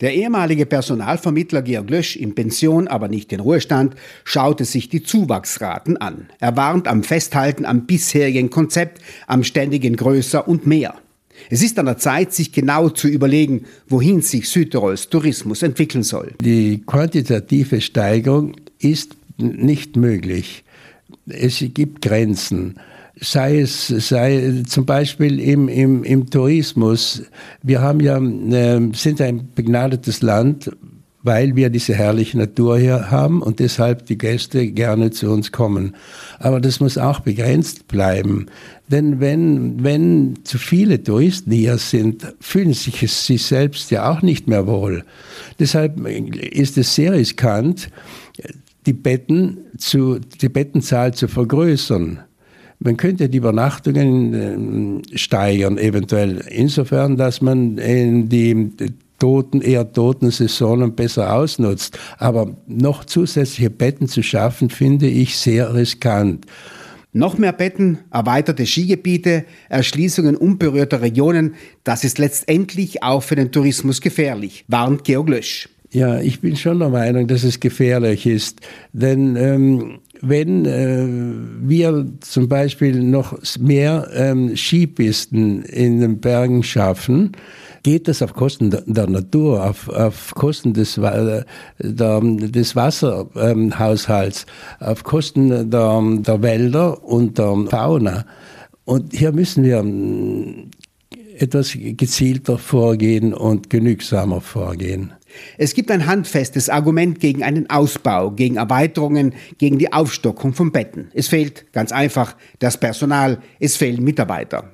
Der ehemalige Personalvermittler Georg Lösch, in Pension, aber nicht in Ruhestand, schaute sich die Zuwachsraten an. Er warnt am Festhalten am bisherigen Konzept, am ständigen Größer und mehr. Es ist an der Zeit, sich genau zu überlegen, wohin sich Südtirols Tourismus entwickeln soll. Die quantitative Steigerung ist nicht möglich. Es gibt Grenzen sei es sei zum Beispiel im, im, im Tourismus. Wir haben ja, äh, sind ein begnadetes Land, weil wir diese herrliche Natur hier haben und deshalb die Gäste gerne zu uns kommen. Aber das muss auch begrenzt bleiben. Denn wenn, wenn zu viele Touristen hier sind, fühlen sich sie selbst ja auch nicht mehr wohl. Deshalb ist es sehr riskant, die Betten zu, die Bettenzahl zu vergrößern. Man könnte die Übernachtungen äh, steigern, eventuell insofern, dass man die toten, eher toten Saisonen besser ausnutzt. Aber noch zusätzliche Betten zu schaffen, finde ich sehr riskant. Noch mehr Betten, erweiterte Skigebiete, Erschließungen unberührter Regionen, das ist letztendlich auch für den Tourismus gefährlich, warnt Georg Lösch. Ja, ich bin schon der Meinung, dass es gefährlich ist, denn ähm, wenn äh, wir zum Beispiel noch mehr ähm, Skipisten in den Bergen schaffen, geht das auf Kosten der, Natur, auf, auf Kosten des, der, des Wasserhaushalts, ähm, auf Kosten der, der Wälder und der Fauna. Und hier müssen wir ähm, etwas gezielter vorgehen und genügsamer vorgehen. Es gibt ein handfestes Argument gegen einen Ausbau, gegen Erweiterungen, gegen die Aufstockung von Betten. Es fehlt ganz einfach das Personal, es fehlen Mitarbeiter.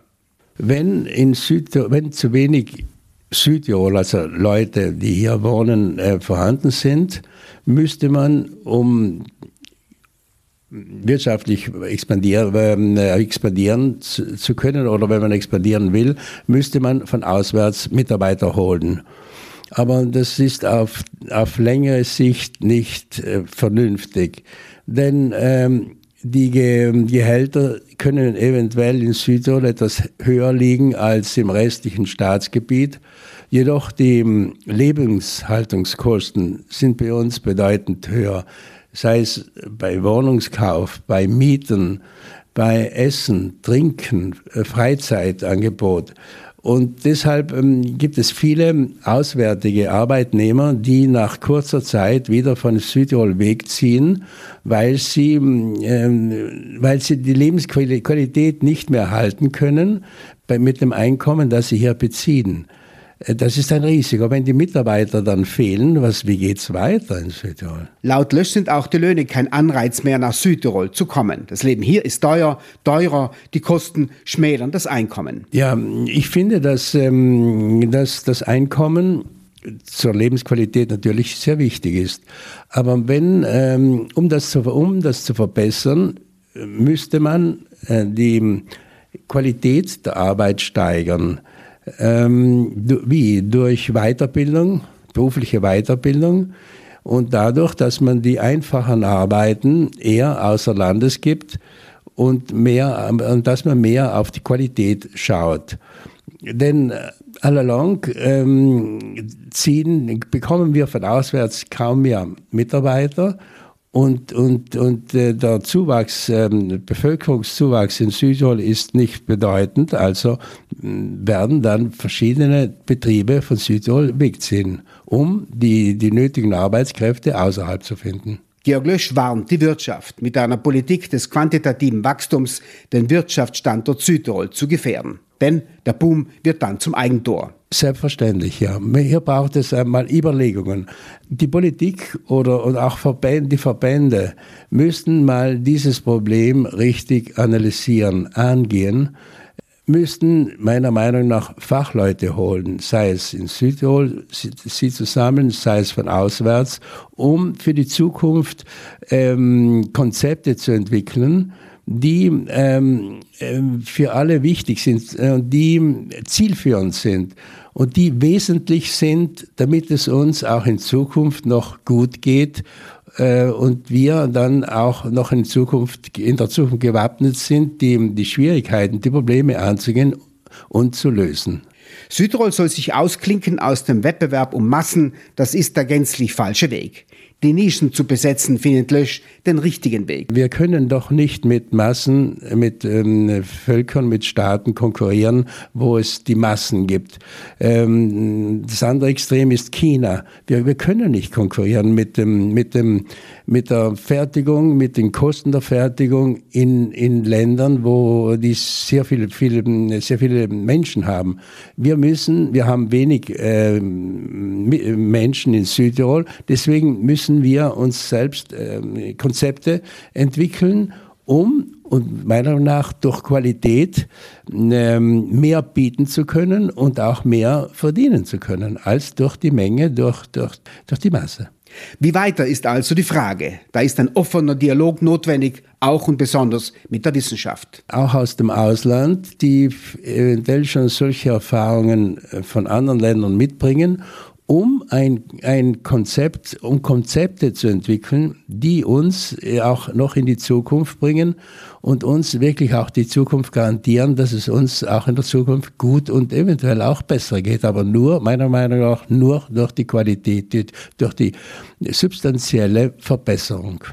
Wenn, in Süd, wenn zu wenig Südtirol, also Leute, die hier wohnen, äh, vorhanden sind, müsste man, um wirtschaftlich expandieren, äh, expandieren zu, zu können oder wenn man expandieren will, müsste man von auswärts Mitarbeiter holen. Aber das ist auf, auf längere Sicht nicht äh, vernünftig. Denn ähm, die Ge Gehälter können eventuell in Südtirol etwas höher liegen als im restlichen Staatsgebiet. Jedoch die ähm, Lebenshaltungskosten sind bei uns bedeutend höher, sei es bei Wohnungskauf, bei Mieten, bei Essen, Trinken, äh, Freizeitangebot. Und deshalb ähm, gibt es viele auswärtige Arbeitnehmer, die nach kurzer Zeit wieder von Südtirol wegziehen, weil sie, ähm, weil sie die Lebensqualität nicht mehr halten können mit dem Einkommen, das sie hier beziehen. Äh, das ist ein Risiko. Wenn die Mitarbeiter dann fehlen, was, wie geht's weiter in Südtirol? Laut Lösch sind auch die Löhne kein Anreiz mehr, nach Südtirol zu kommen. Das Leben hier ist teuer, teurer, die Kosten schmälern das Einkommen. Ja, ich finde, dass, ähm, dass das Einkommen zur Lebensqualität natürlich sehr wichtig ist. Aber wenn, ähm, um, das zu, um das zu verbessern, müsste man äh, die Qualität der Arbeit steigern. Ähm, wie? Durch Weiterbildung, berufliche Weiterbildung und dadurch, dass man die einfachen Arbeiten eher außer Landes gibt und mehr, und dass man mehr auf die Qualität schaut. Denn äh, allalong ähm, ziehen, bekommen wir von auswärts kaum mehr Mitarbeiter und, und, und äh, der Zuwachs, ähm, Bevölkerungszuwachs in Südtirol ist nicht bedeutend, also werden dann verschiedene Betriebe von Südtirol wegziehen, um die, die nötigen Arbeitskräfte außerhalb zu finden. Georg Lösch warnt die Wirtschaft mit einer Politik des quantitativen Wachstums den Wirtschaftsstandort Südtirol zu gefährden. Denn der Boom wird dann zum Eigentor. Selbstverständlich, ja. Hier braucht es einmal Überlegungen. Die Politik oder, oder auch Verbände, die Verbände müssten mal dieses Problem richtig analysieren, angehen müssten meiner Meinung nach Fachleute holen, sei es in Südtirol, sie zusammen, sei es von auswärts, um für die Zukunft ähm, Konzepte zu entwickeln, die ähm, ähm für alle wichtig sind, äh, die zielführend sind und die wesentlich sind, damit es uns auch in Zukunft noch gut geht äh, und wir dann auch noch in Zukunft, in der Zukunft gewappnet sind, die, die Schwierigkeiten, die Probleme anzugehen und zu lösen. Südtirol soll sich ausklinken aus dem Wettbewerb um Massen, das ist der gänzlich falsche Weg die Nischen zu besetzen, findet Lösch den richtigen Weg. Wir können doch nicht mit Massen, mit ähm, Völkern, mit Staaten konkurrieren, wo es die Massen gibt. Ähm, das andere Extrem ist China. Wir, wir können nicht konkurrieren mit, dem, mit, dem, mit der Fertigung, mit den Kosten der Fertigung in, in Ländern, wo die sehr viele, viele, sehr viele Menschen haben. Wir müssen, wir haben wenig äh, Menschen in Südtirol, deswegen müssen wir uns selbst äh, Konzepte entwickeln, um und meiner Meinung nach durch Qualität ähm, mehr bieten zu können und auch mehr verdienen zu können, als durch die Menge, durch, durch, durch die Masse. Wie weiter ist also die Frage. Da ist ein offener Dialog notwendig, auch und besonders mit der Wissenschaft. Auch aus dem Ausland, die eventuell schon solche Erfahrungen äh, von anderen Ländern mitbringen um ein, ein Konzept, um Konzepte zu entwickeln, die uns äh, auch noch in die Zukunft bringen und uns wirklich auch die Zukunft garantieren, dass es uns auch in der Zukunft gut und eventuell auch besser geht. Aber nur, meiner Meinung nach, nur durch die Qualität, durch die substanzielle Verbesserung.